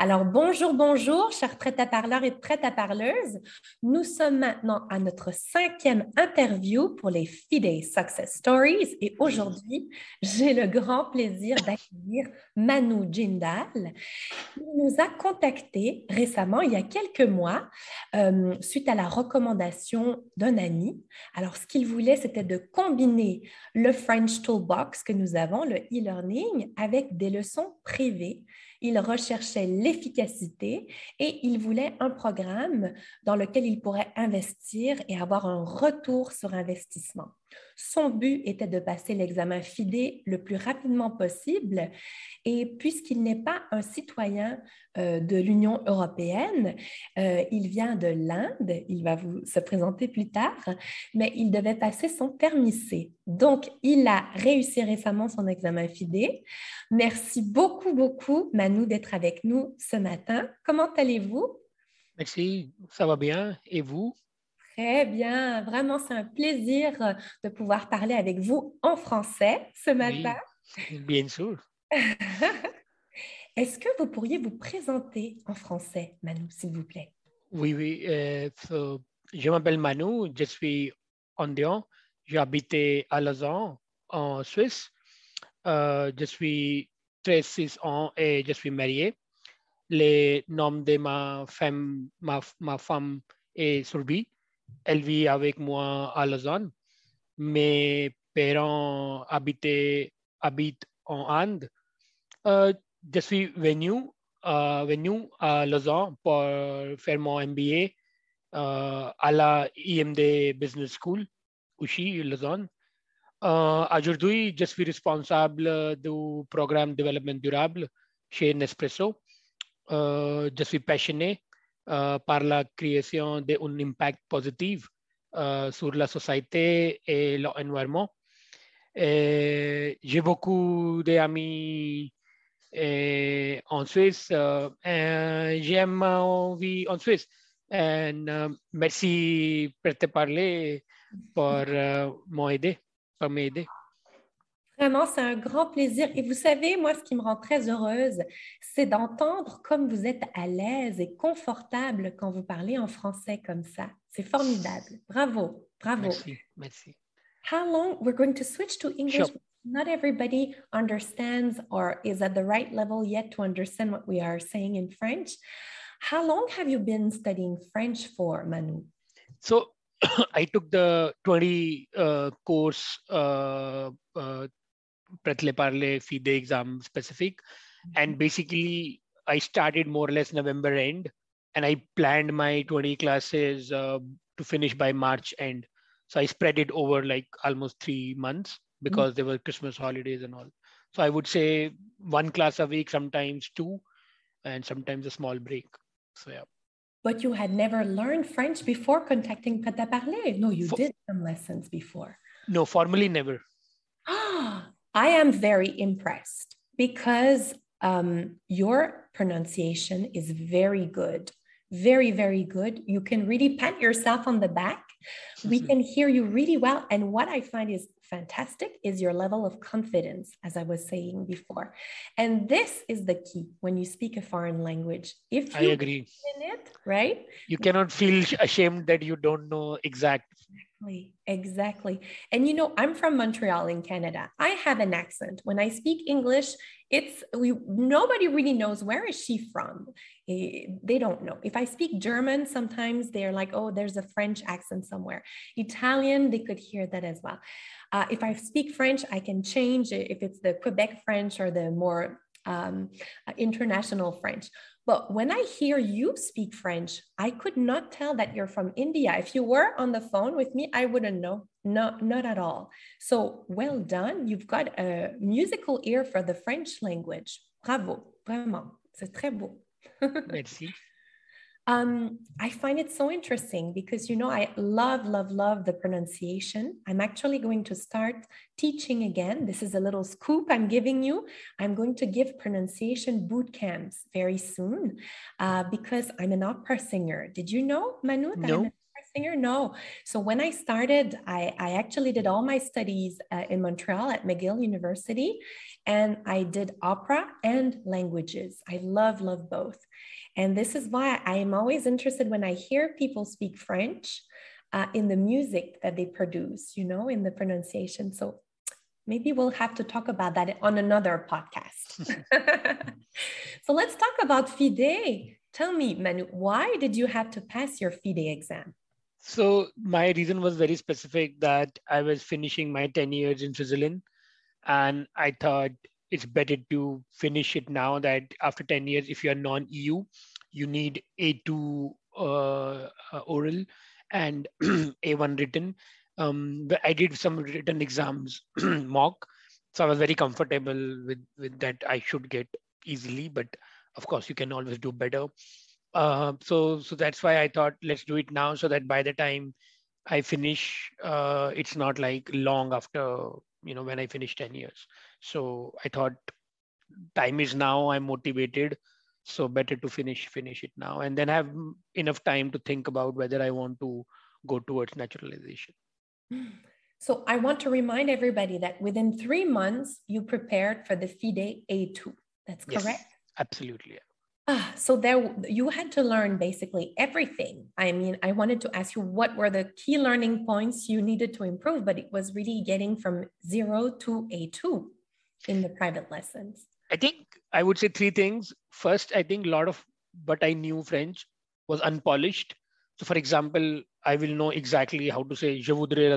Alors, bonjour, bonjour, chers prêts à parleurs et prêtes à parleuses. Nous sommes maintenant à notre cinquième interview pour les FIDE Success Stories et aujourd'hui, j'ai le grand plaisir d'accueillir Manu Jindal. Il nous a contacté récemment, il y a quelques mois, euh, suite à la recommandation d'un ami. Alors, ce qu'il voulait, c'était de combiner le French Toolbox que nous avons, le e-learning, avec des leçons privées il recherchait l'efficacité et il voulait un programme dans lequel il pourrait investir et avoir un retour sur investissement. Son but était de passer l'examen FIDE le plus rapidement possible et puisqu'il n'est pas un citoyen euh, de l'Union européenne, euh, il vient de l'Inde, il va vous se présenter plus tard, mais il devait passer son permis. Donc, il a réussi récemment son examen FIDE. Merci beaucoup, beaucoup, Manu, d'être avec nous ce matin. Comment allez-vous? Merci, ça va bien. Et vous? Très bien, vraiment, c'est un plaisir euh, de pouvoir parler avec vous en français ce matin. bien sûr. Est-ce que vous pourriez vous présenter en français, Manu, s'il vous plaît? Oui, oui. Euh, je m'appelle Manu, je suis indien. J'habite à Lausanne, en Suisse. Euh, je suis 36 ans et je suis marié. Le nom de ma femme, ma, ma femme est Surbi elle vit avec moi à Lausanne. Mes parents habitent, habitent en Inde. Euh, je suis venu, euh, venu à Lausanne pour faire mon MBA euh, à la IMD Business School, aussi Lausanne. Aujourd'hui, je suis responsable du programme développement durable chez Nespresso. je suis passionné par la création d'un impact positif euh, sur la société et l'environnement. J'ai beaucoup d'amis euh, en Suisse. J'aime ma vie en Suisse. Et, merci pour te parler, pour m'aider, pour m'aider. Vraiment, c'est un grand plaisir. Et vous savez, moi, ce qui me rend très heureuse, c'est d'entendre comme vous êtes à l'aise et confortable quand vous parlez en français comme ça. C'est formidable. Bravo, bravo. Merci, merci. How long, we're going to switch to English. Sure. Not everybody understands or is at the right level yet to understand what we are saying in French. How long have you been studying French for, Manu? So I took the 20 uh, course uh, uh, Prêt à Parler FIDE exam specific. Mm-hmm. And basically, I started more or less November end, and I planned my 20 classes uh, to finish by March end. So I spread it over like almost three months because mm-hmm. there were Christmas holidays and all. So I would say one class a week, sometimes two, and sometimes a small break. So yeah. But you had never learned French before contacting Prêt à Parler. No, you For, did some lessons before. No, formally never. I am very impressed because um, your pronunciation is very good, very, very good. You can really pat yourself on the back. We can hear you really well. And what I find is fantastic is your level of confidence, as I was saying before. And this is the key when you speak a foreign language. If you I agree. in it, right? You cannot feel ashamed that you don't know exact Exactly. Exactly. And you know, I'm from Montreal in Canada. I have an accent. When I speak English, it's we nobody really knows where is she from. Eh, they don't know. If I speak German, sometimes they're like, oh, there's a French accent somewhere. Italian, they could hear that as well. Uh, if I speak French, I can change if it's the Quebec French or the more um, uh, international French. But when I hear you speak French, I could not tell that you're from India. If you were on the phone with me, I wouldn't know. No, not at all. So well done. You've got a musical ear for the French language. Bravo, vraiment. C'est très beau. Merci. Um, I find it so interesting because, you know, I love, love, love the pronunciation. I'm actually going to start teaching again. This is a little scoop I'm giving you. I'm going to give pronunciation boot camps very soon uh, because I'm an opera singer. Did you know, Manu, that no. I'm an singer? No. So when I started, I, I actually did all my studies uh, in Montreal at McGill University, and I did opera and languages. I love, love both. And this is why I am always interested when I hear people speak French uh, in the music that they produce, you know, in the pronunciation. So maybe we'll have to talk about that on another podcast. so let's talk about FIDE. Tell me, Manu, why did you have to pass your FIDE exam? So my reason was very specific that I was finishing my 10 years in Switzerland and I thought it's better to finish it now that after 10 years, if you're non-EU, you need A2 uh, uh, oral and A1 written. Um, but I did some written exams mock, so I was very comfortable with with that. I should get easily, but of course you can always do better. Uh, so so that's why I thought let's do it now, so that by the time I finish, uh, it's not like long after you know when I finish ten years. So I thought time is now. I'm motivated so better to finish finish it now and then have enough time to think about whether i want to go towards naturalization so i want to remind everybody that within three months you prepared for the fide a2 that's correct yes, absolutely Ah, so there you had to learn basically everything. I mean, I wanted to ask you what were the key learning points you needed to improve, but it was really getting from zero to A2 in the private lessons. I think I would say three things. First, I think a lot of but I knew French was unpolished. So, for example, I will know exactly how to say je voudrais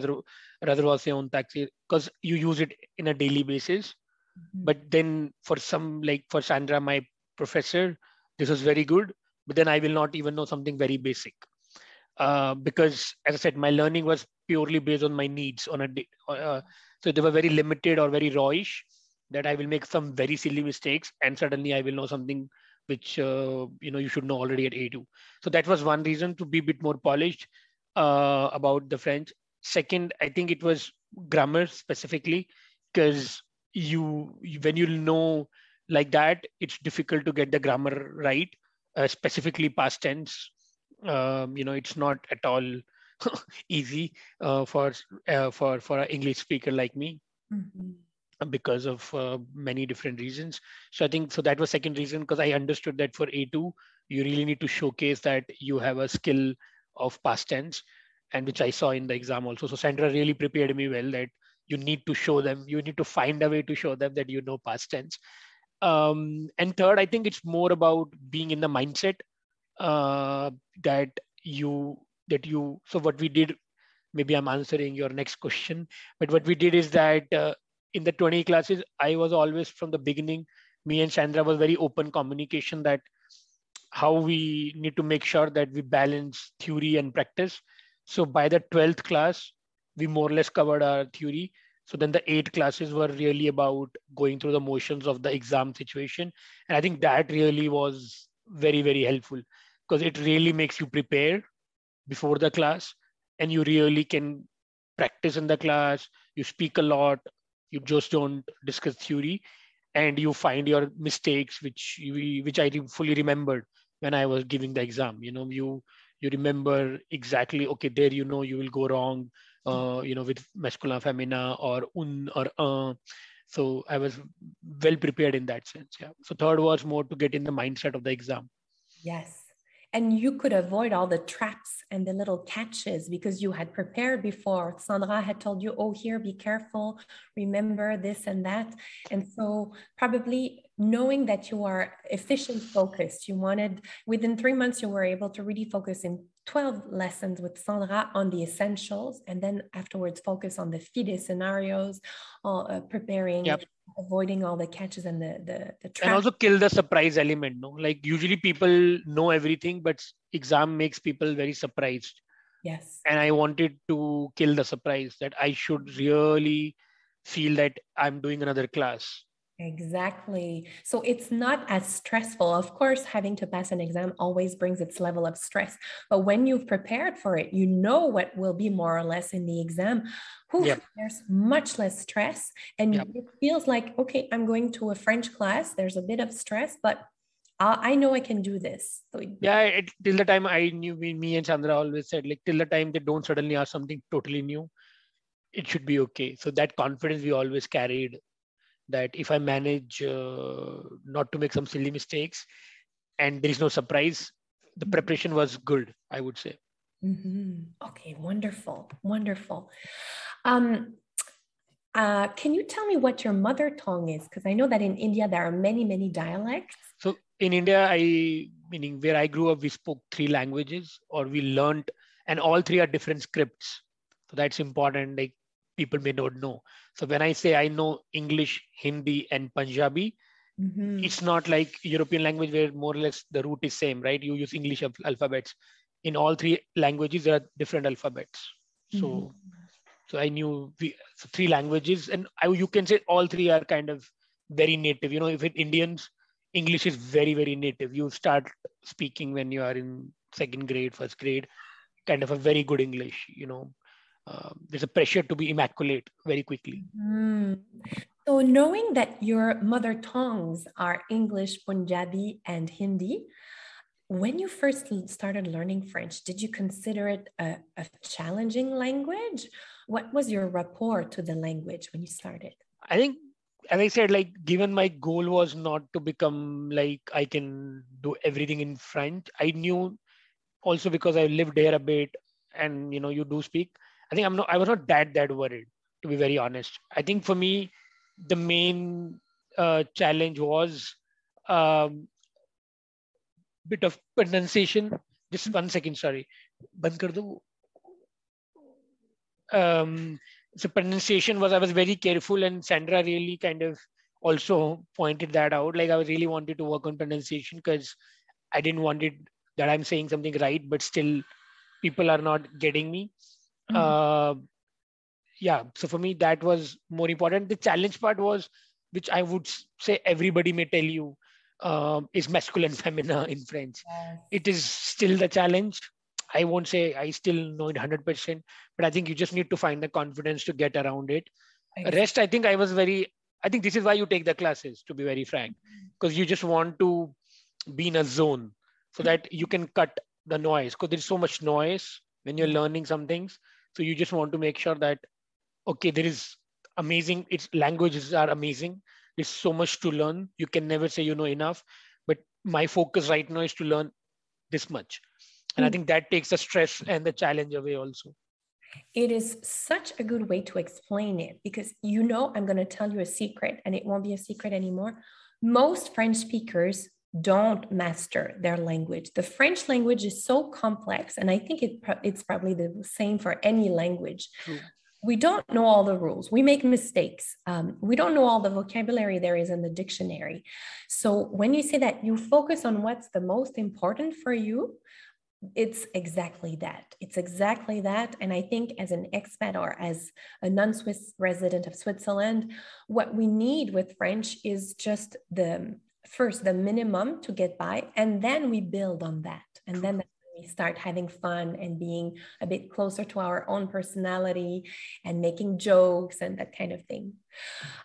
réserver un taxi because you use it in a daily basis. Mm-hmm. But then for some, like for Sandra, my professor, this was very good. But then I will not even know something very basic. Uh, because as I said, my learning was purely based on my needs on a day. Uh, so they were very limited or very rawish that I will make some very silly mistakes and suddenly I will know something which uh, you know you should know already at A2. So that was one reason to be a bit more polished uh, about the French. Second, I think it was grammar specifically because you when you know like that, it's difficult to get the grammar right, uh, specifically past tense. Um, you know, it's not at all easy uh, for uh, for for an English speaker like me. Mm-hmm because of uh, many different reasons. So I think so that was second reason because I understood that for A2 you really need to showcase that you have a skill of past tense, and which I saw in the exam also. So Sandra really prepared me well that you need to show them, you need to find a way to show them that you know past tense. Um, and third, I think it's more about being in the mindset uh, that you that you. So what we did maybe i'm answering your next question but what we did is that uh, in the 20 classes, I was always from the beginning, me and Sandra was very open communication that how we need to make sure that we balance theory and practice. So by the 12th class, we more or less covered our theory. So then the eight classes were really about going through the motions of the exam situation. And I think that really was very, very helpful because it really makes you prepare before the class and you really can practice in the class. You speak a lot you just don't discuss theory and you find your mistakes which you, which i fully remembered when i was giving the exam you know you you remember exactly okay there you know you will go wrong uh, you know with masculine femina or un or uh. so i was well prepared in that sense yeah so third was more to get in the mindset of the exam yes and you could avoid all the traps and the little catches because you had prepared before. Sandra had told you, oh, here, be careful, remember this and that. And so, probably knowing that you are efficient focused, you wanted within three months, you were able to really focus in 12 lessons with Sandra on the essentials, and then afterwards focus on the FIDE scenarios, uh, preparing yep. avoiding all the catches and the the, the and also kill the surprise element no? Like usually people know everything but exam makes people very surprised. Yes. And i wanted to kill the surprise that i should really feel that i'm doing another class Exactly. So it's not as stressful. Of course, having to pass an exam always brings its level of stress. But when you've prepared for it, you know what will be more or less in the exam. Whew, yep. There's much less stress. And yep. it feels like, okay, I'm going to a French class. There's a bit of stress, but I know I can do this. So yeah, it, till the time I knew, me, me and Sandra always said, like, till the time they don't suddenly ask something totally new, it should be okay. So that confidence we always carried that if I manage uh, not to make some silly mistakes and there is no surprise, the mm-hmm. preparation was good, I would say. Mm-hmm. Okay, wonderful, wonderful. Um, uh, can you tell me what your mother tongue is? Because I know that in India there are many, many dialects. So in India, I meaning where I grew up, we spoke three languages, or we learned, and all three are different scripts. So that's important. Like people may not know. So when I say I know English, Hindi, and Punjabi, mm-hmm. it's not like European language where more or less the root is same, right? You use English alphabets. In all three languages, there are different alphabets. So mm-hmm so I knew we, so three languages, and I, you can say all three are kind of very native. You know, if it Indians, English is very very native. You start speaking when you are in second grade, first grade, kind of a very good English. You know, uh, there's a pressure to be immaculate very quickly. Mm. So, knowing that your mother tongues are English, Punjabi, and Hindi, when you first started learning French, did you consider it a, a challenging language? what was your rapport to the language when you started? I think, as I said, like given my goal was not to become like I can do everything in French. I knew also because I lived there a bit, and you know, you do speak. I think I'm not I was not that that worried to be very honest. I think for me the main uh, challenge was um, bit of pronunciation. Just one second, sorry. Ban kar do. Um, so pronunciation was I was very careful, and Sandra really kind of also pointed that out. Like I really wanted to work on pronunciation because I didn't want it that I'm saying something right, but still people are not getting me. Mm-hmm. Uh, yeah, so for me that was more important. The challenge part was, which I would say everybody may tell you, uh, is masculine femina in French. Yes. It is still the challenge. I won't say I still know it 100%, but I think you just need to find the confidence to get around it. Rest, I think I was very, I think this is why you take the classes, to be very frank, because you just want to be in a zone so that you can cut the noise, because there's so much noise when you're learning some things. So you just want to make sure that, okay, there is amazing, its languages are amazing. There's so much to learn. You can never say you know enough. But my focus right now is to learn this much and i hmm. think that takes the stress and the challenge away also it is such a good way to explain it because you know i'm going to tell you a secret and it won't be a secret anymore most french speakers don't master their language the french language is so complex and i think it, it's probably the same for any language True. we don't know all the rules we make mistakes um, we don't know all the vocabulary there is in the dictionary so when you say that you focus on what's the most important for you it's exactly that. It's exactly that. And I think as an expat or as a non Swiss resident of Switzerland, what we need with French is just the first, the minimum to get by, and then we build on that. And then we start having fun and being a bit closer to our own personality and making jokes and that kind of thing.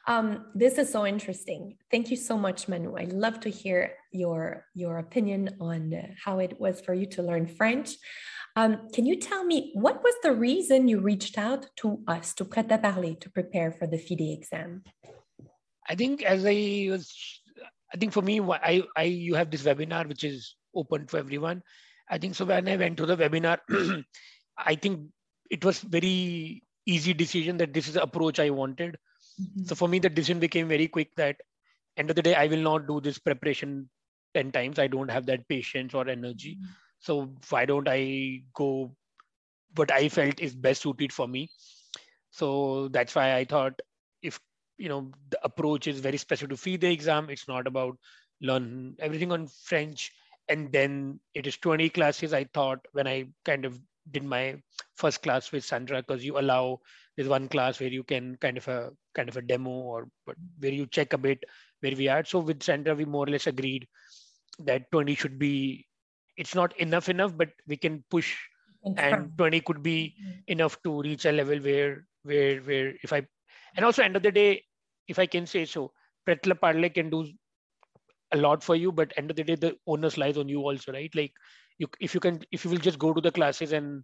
Um, this is so interesting. Thank you so much, Manu. I love to hear your, your opinion on how it was for you to learn French. Um, can you tell me what was the reason you reached out to us, to Prêt à Parler, to prepare for the FIDE exam? I think as I was, I think for me, I, I you have this webinar which is open to everyone. I think so when I went to the webinar, I think it was very easy decision that this is the approach I wanted. Mm-hmm. So for me, the decision became very quick that end of the day, I will not do this preparation 10 times. I don't have that patience or energy. Mm-hmm. So why don't I go what I felt is best suited for me? So that's why I thought if you know the approach is very specific to FIDE exam, it's not about learn everything on French. And then it is 20 classes i thought when i kind of did my first class with sandra because you allow there's one class where you can kind of a kind of a demo or where you check a bit where we are. So with sandra we more or less agreed that 20 should be it's not enough enough but we can push. And 20 could be mm-hmm. enough to reach a level where where where if i and also end of the day if i can say so Prêt à Parler can do a lot for you but end of the day the onus lies on you also right? Like you if you can if you will just go to the classes and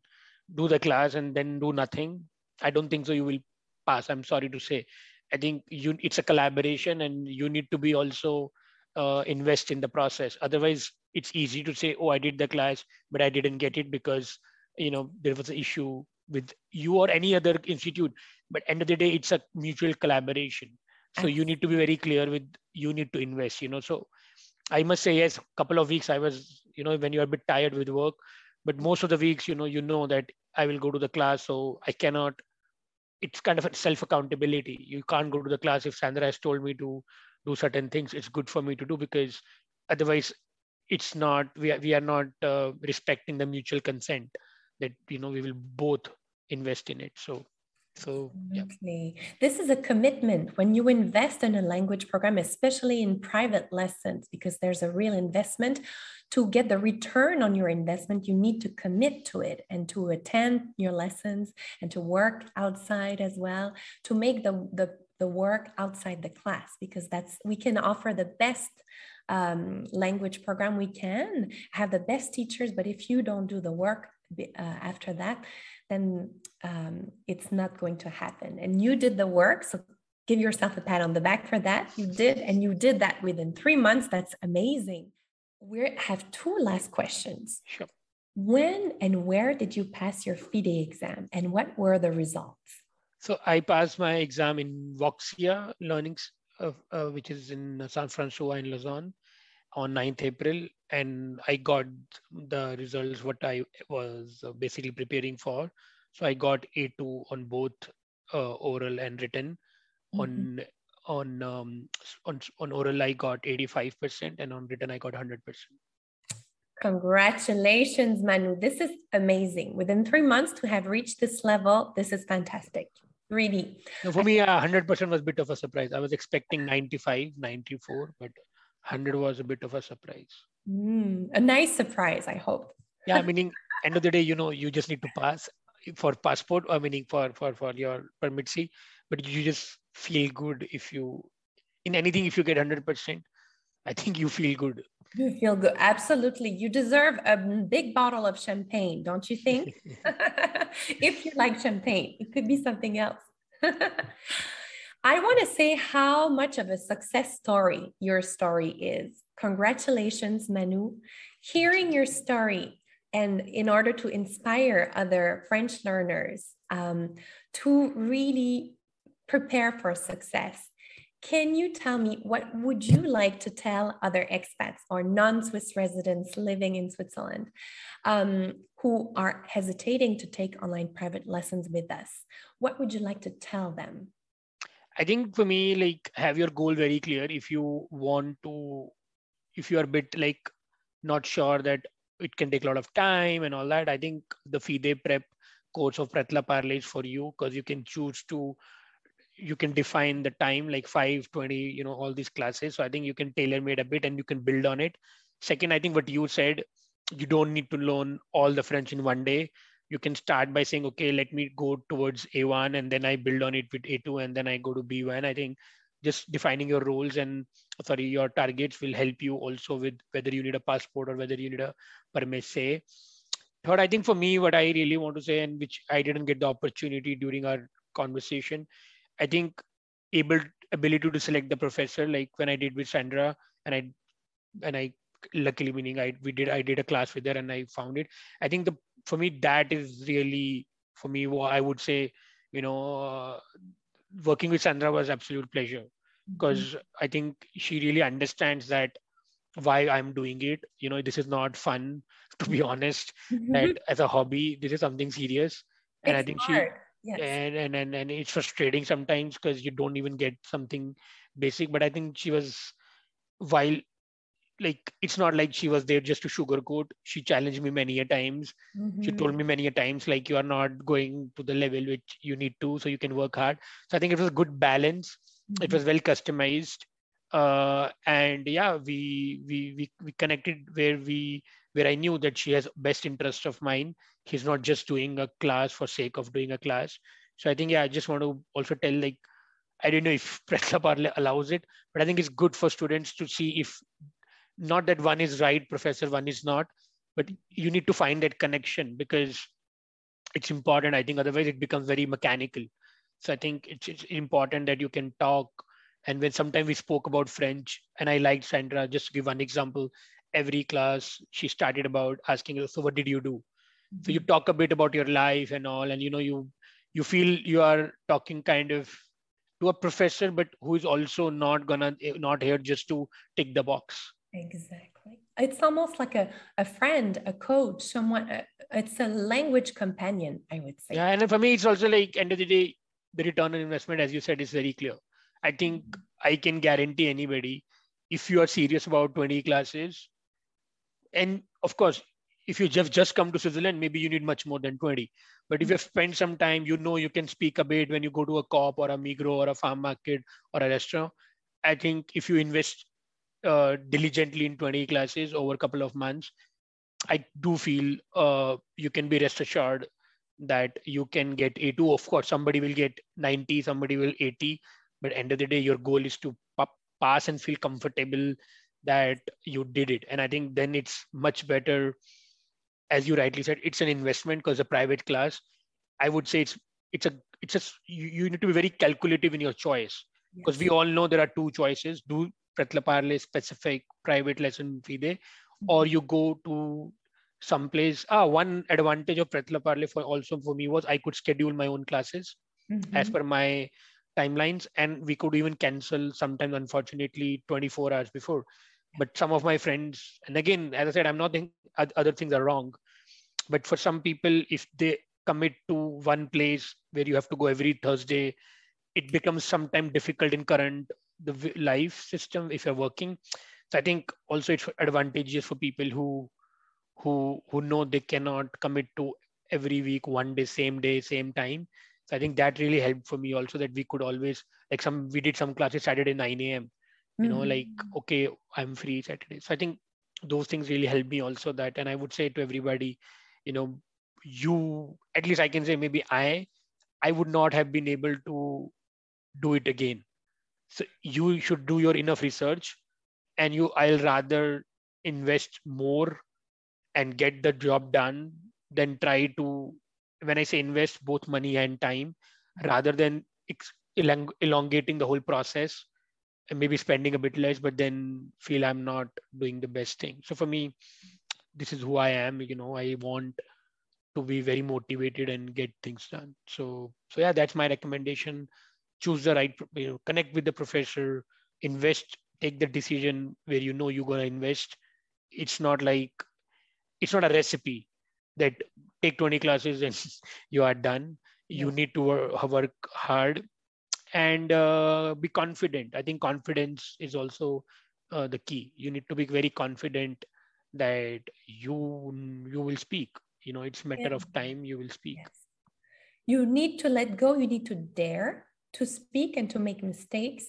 do the class and then do nothing i don't think so you will pass i'm sorry to say. I think you it's a collaboration and you need to be also uh, invest in the process. Otherwise it's easy to say oh i did the class but i didn't get it because you know there was an issue with you or any other institute. But end of the day it's a mutual collaboration so you need to be very clear with you need to invest you know. So i must say yes a couple of weeks i was you know when you're a bit tired with work but most of the weeks you know you know that i will go to the class so i cannot it's kind of a self accountability you can't go to the class if sandra has told me to do certain things it's good for me to do because otherwise it's not we are, we are not uh, respecting the mutual consent that you know we will both invest in it. So so yeah. this is a commitment. When you invest in a language program especially in private lessons because there's a real investment to get the return on your investment you need to commit to it and to attend your lessons and to work outside as well to make the the, the work outside the class because that's we can offer the best um, language program. We can have the best teachers but if you don't do the work uh, after that then um, it's not going to happen. And you did the work. So give yourself a pat on the back for that. You did, and you did that within three months. That's amazing. We have two last questions. Sure. When and where did you pass your FIDE exam, and what were the results? So I passed my exam in Voxia Learnings, uh, uh, which is in San Francisco and Lausanne on 9th April and I got the results what I was uh, basically preparing for. So I got A2 on both uh, oral and written. Mm-hmm. On on um, on on oral I got 85% and on written I got 100%. Congratulations, Manu. This is amazing. Within three months to have reached this level, this is fantastic. Really. For me, uh, 100% was a bit of a surprise. I was expecting 95, 94, but 100 was a bit of a surprise. Mm, a nice surprise, I hope. yeah, meaning end of the day, you know, you just need to pass for passport or meaning for for for your permit C, but you just feel good if you in anything if you get 100%, I think you feel good. You feel good. Absolutely. You deserve a big bottle of champagne, don't you think? if you like champagne, it could be something else. I want to say how much of a success story your story is. Congratulations, Manu. Hearing your story and in order to inspire other French learners um, to really prepare for success. Can you tell me what would you like to tell other expats or non-Swiss residents living in Switzerland um, who are hesitating to take online private lessons with us? What would you like to tell them? I think for me, like have your goal very clear. If you want to, if you are a bit like not sure that it can take a lot of time and all that, I think the FIDE prep course of Prêt à Parler is for you because you can choose to, you can define the time like 5, 20, you know, all these classes. So I think you can tailor made a bit and you can build on it. Second, I think what you said, you don't need to learn all the French in one day you can start by saying, okay, let me go towards A1 and then I build on it with A2 and then I go to B1. I think just defining your roles and sorry, your targets will help you also with whether you need a passport or whether you need a permit C. Third, I think for me, what I really want to say, and which I didn't get the opportunity during our conversation, I think able ability to select the professor, like when I did with Sandra, and I and I luckily meaning I we did I did a class with her and I found it. I think the for me that is really for me what I would say you know uh, working with Sandra was absolute pleasure because mm-hmm. I think she really understands that why I'm doing it. You know, this is not fun to be honest. Mm-hmm. That as a hobby, this is something serious, and it's I think hard. she. Yes. And, and and and it's frustrating sometimes because you don't even get something basic. But I think she was while like it's not like she was there just to sugarcoat. She challenged me many a times. Mm-hmm. she told me many a times like you are not going to the level which you need to so you can work hard. So i think it was a good balance. Mm-hmm. it was well customized. Uh, and yeah we, we we we connected where we where i knew that she has best interest of mine. He's not just doing a class for sake of doing a class. So i think yeah i just want to also tell like I don't know if Prêt à Parler allows it, but I think it's good for students to see if not that one is right professor one is not but you need to find that connection because it's important. I think otherwise it becomes very mechanical. So i think it's, it's important that you can talk. And when sometimes we spoke about french and i liked sandra just to give one example every class she started about asking so what did you do? So you talk a bit about your life and all and you know you you feel you are talking kind of to a professor but who is also not gonna eh, not here just to tick the box exactly. It's almost like a, a friend a coach someone uh, it's a language companion i would say. Yeah and for me it's also like end of the day the return on investment as you said is very clear. I think i can guarantee anybody if you are serious about 20 classes and of course if you just just come to switzerland maybe you need much more than 20 but if you spend some time you know you can speak a bit when you go to a Coop or a Migros or a farm market or a restaurant. I think if you invest uh, diligently in 20 classes over a couple of months i do feel uh, you can be rest assured that you can get a2 of course somebody will get 90 somebody will 80 but end of the day your goal is to pass and feel comfortable that you did it. And i think then it's much better as you rightly said it's an investment because a private class i would say it's it's a it's just you, you need to be very calculative in your choice. Because yes. we all know there are two choices do Prêt à Parler specific private lesson fee mm-hmm. or you go to some place ah one advantage of Prêt à Parler for also for me was i could schedule my own classes mm-hmm. as per my timelines and we could even cancel sometimes unfortunately 24 hours before but some of my friends and again as i said i'm not thinking other things are wrong but for some people if they commit to one place where you have to go every thursday it becomes sometimes difficult in current the life system if you're working. So i think also it's advantageous for people who who who know they cannot commit to every week one day same day same time. So i think that really helped for me also that we could always like some we did some classes saturday 9 a.m you know mm-hmm. like okay i'm free saturday. So i think those things really helped me also that and i would say to everybody you know you at least i can say maybe i i would not have been able to do it again so you should do your enough research and you i'll rather invest more and get the job done than try to when i say invest both money and time rather than elongating the whole process and maybe spending a bit less, but then feel I'm not doing the best thing. So for me, this is who I am. You know, I want to be very motivated and get things done. So so yeah, that's my recommendation. Choose the right, you know, connect with the professor, invest, take the decision where you know you're gonna invest. It's not like it's not a recipe that take 20 classes and you are done. You need to work hard and uh, be confident. I think confidence is also uh, the key. You need to be very confident that you you will speak. You know, it's matter yeah. of time. You will speak. Yes. You need to let go. You need to dare to speak and to make mistakes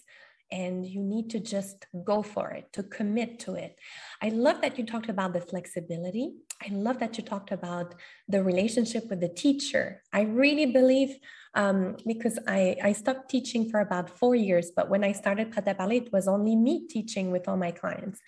and you need to just go for it, to commit to it. I love that you talked about the flexibility. I love that you talked about the relationship with the teacher. I really believe um, because I, I stopped teaching for about four years, but when I started Parler, it was only me teaching with all my clients.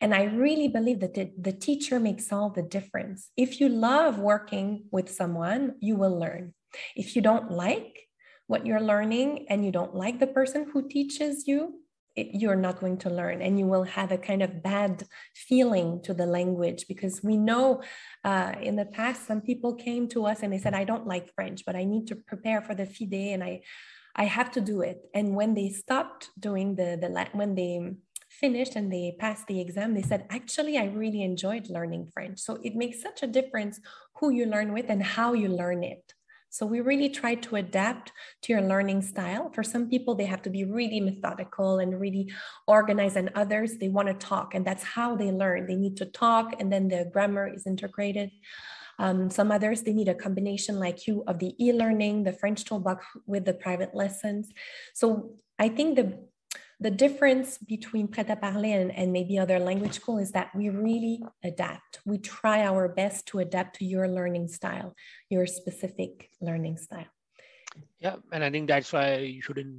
And I really believe that the, the teacher makes all the difference. If you love working with someone, you will learn. If you don't like, what you're learning and you don't like the person who teaches you, it, you're not going to learn and you will have a kind of bad feeling to the language because we know uh, in the past some people came to us and they said i don't like french but i need to prepare for the fide and i i have to do it. And when they stopped doing the the when they finished and they passed the exam they said actually i really enjoyed learning french. So it makes such a difference who you learn with and how you learn it so we really try to adapt to your learning style. For some people, they have to be really methodical and really organized, and others, they want to talk, and that's how they learn. They need to talk, and then the grammar is integrated. Um, some others, they need a combination like you of the e-learning, the French toolbox with the private lessons. So I think the the difference between Prêt à Parler and, and maybe other language school is that we really adapt. We try our best to adapt to your learning style, your specific learning style. Yeah, and I think that's why you shouldn't.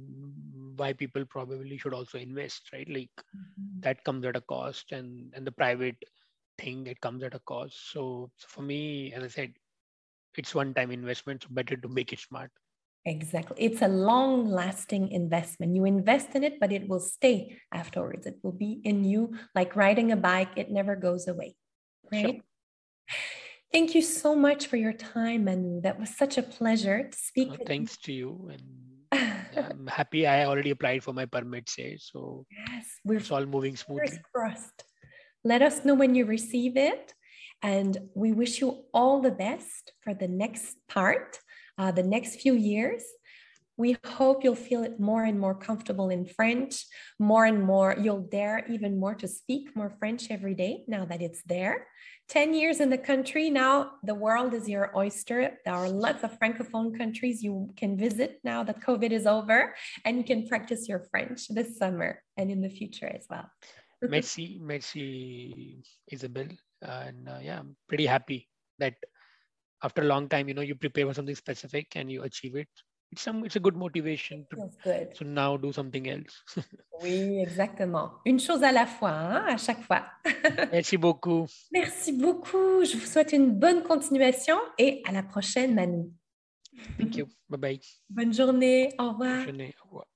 Why people probably should also invest, right? Like Mhm. that comes at a cost, and and the private thing it comes at a cost. So, so for me, as I said, it's one-time investment. So better to make it smart. Exactly. It's a long lasting investment. You invest in it, but it will stay afterwards. It will be in you, like riding a bike, it never goes away. Sure. Right. Thank you so much for your time, And That was such a pleasure to speak uh, with thanks to you, and I'm happy. I already applied for my permit, C so. yes, we're It's all moving smoothly. crossed. Let us know when you receive it. And we wish you all the best for the next part, uh, the next few years. We hope you'll feel it more and more comfortable in French, more and more, you'll dare even more to speak more French every day now that it's there. 10 years in the country, now the world is your oyster. There are lots of Francophone countries you can visit now that COVID is over, and you can practice your French this summer and in the future as well. Merci, merci, Isabel. And uh, yeah, I'm pretty happy that after a long time, you know, you prepare for something specific and you achieve it. It's some, it's a good motivation to good. so now do something else. Oui, exactement. Une chose à la fois, hein, à chaque fois. merci beaucoup. Merci beaucoup. Je vous souhaite une bonne continuation et à la prochaine, Manu. Thank you. Bye bye. Bonne journée. Au revoir. Au revoir.